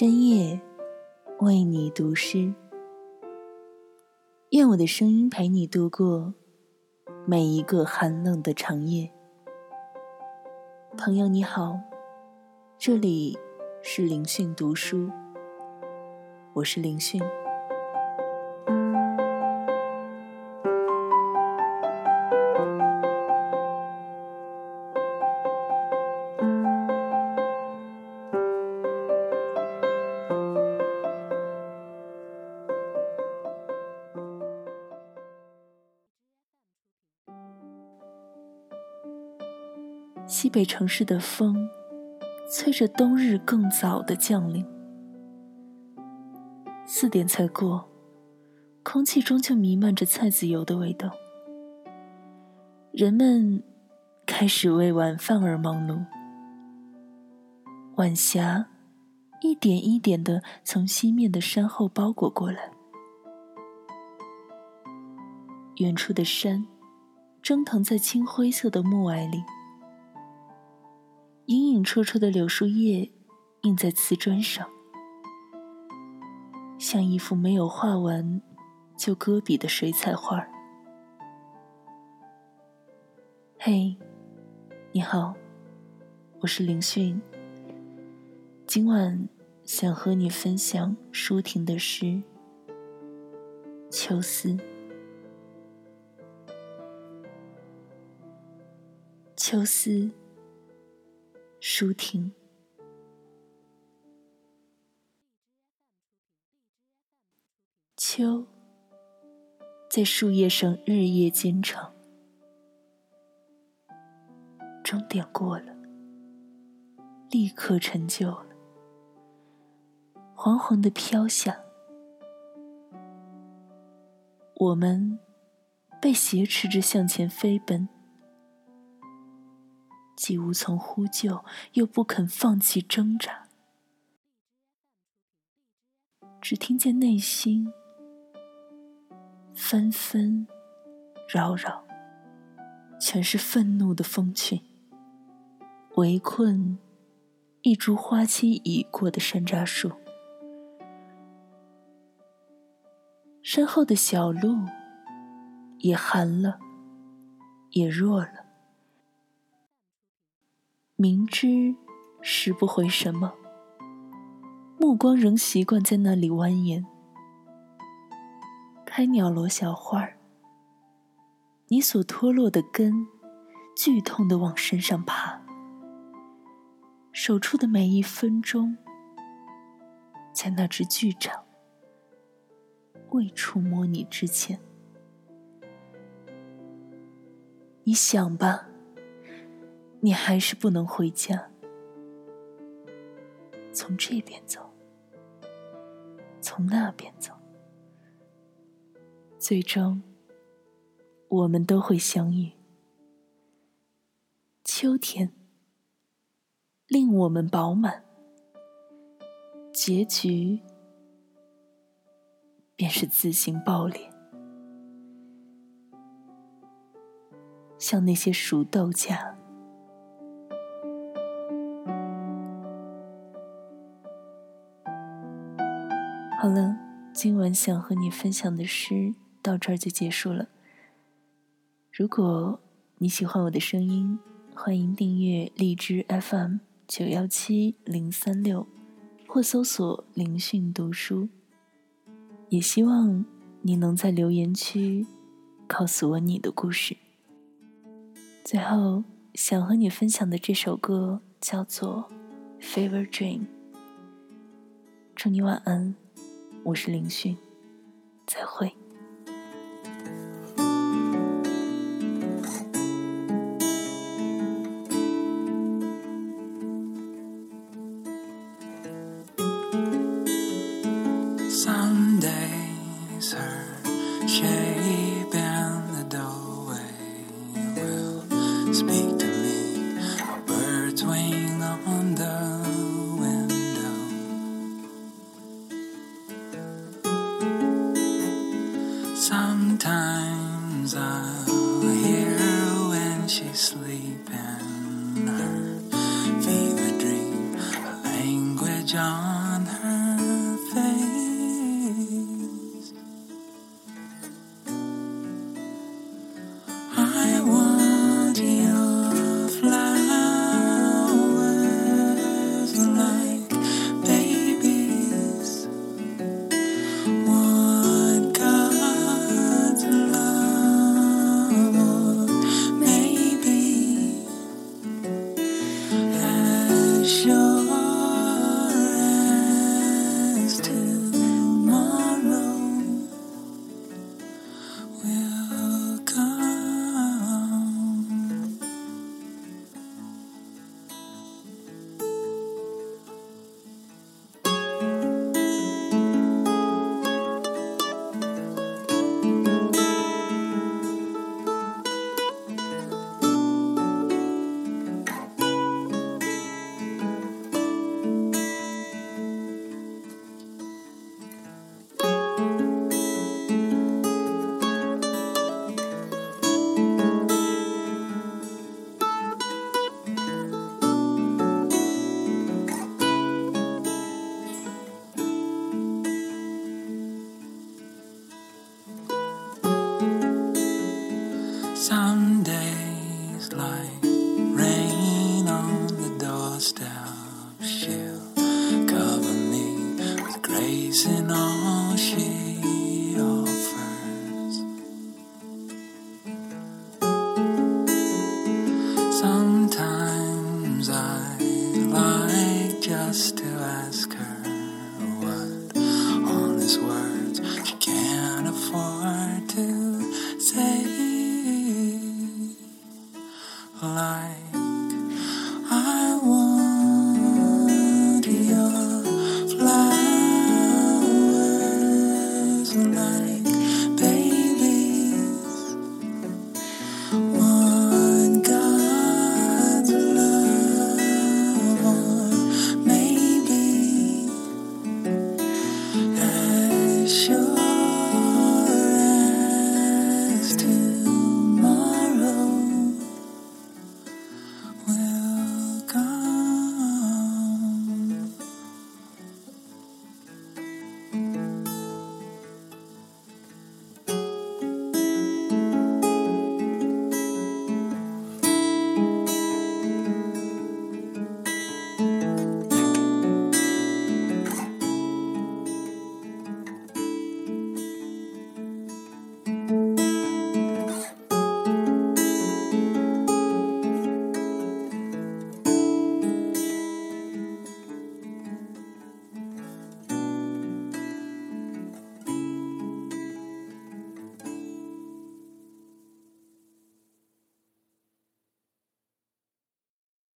深夜为你读诗，愿我的声音陪你度过每一个寒冷的长夜。朋友你好，这里是凌讯读书，我是凌讯。西北城市的风，催着冬日更早的降临。四点才过，空气中就弥漫着菜籽油的味道。人们开始为晚饭而忙碌。晚霞一点一点的从西面的山后包裹过来。远处的山，蒸腾在青灰色的暮霭里。隐隐绰绰的柳树叶映在瓷砖上，像一幅没有画完就搁笔的水彩画。嘿，你好，我是林迅。今晚想和你分享舒婷的诗《秋思》。秋思。舒婷，秋在树叶上日夜兼程，终点过了，立刻成就了，黄黄的飘下，我们被挟持着向前飞奔。既无从呼救，又不肯放弃挣扎，只听见内心纷纷扰扰，全是愤怒的蜂群，围困一株花期已过的山楂树。身后的小路也寒了，也弱了。明知拾不回什么，目光仍习惯在那里蜿蜒。开鸟罗小花儿，你所脱落的根，剧痛的往身上爬。手处的每一分钟，在那只巨掌未触摸你之前，你想吧。你还是不能回家，从这边走，从那边走，最终我们都会相遇。秋天令我们饱满，结局便是自行爆裂，像那些熟豆荚。好了，今晚想和你分享的诗到这儿就结束了。如果你喜欢我的声音，欢迎订阅荔枝 FM 九幺七零三六，或搜索“灵讯读书”。也希望你能在留言区告诉我你的故事。最后，想和你分享的这首歌叫做《Fever Dream》。祝你晚安。我是林迅，再会。someday. line.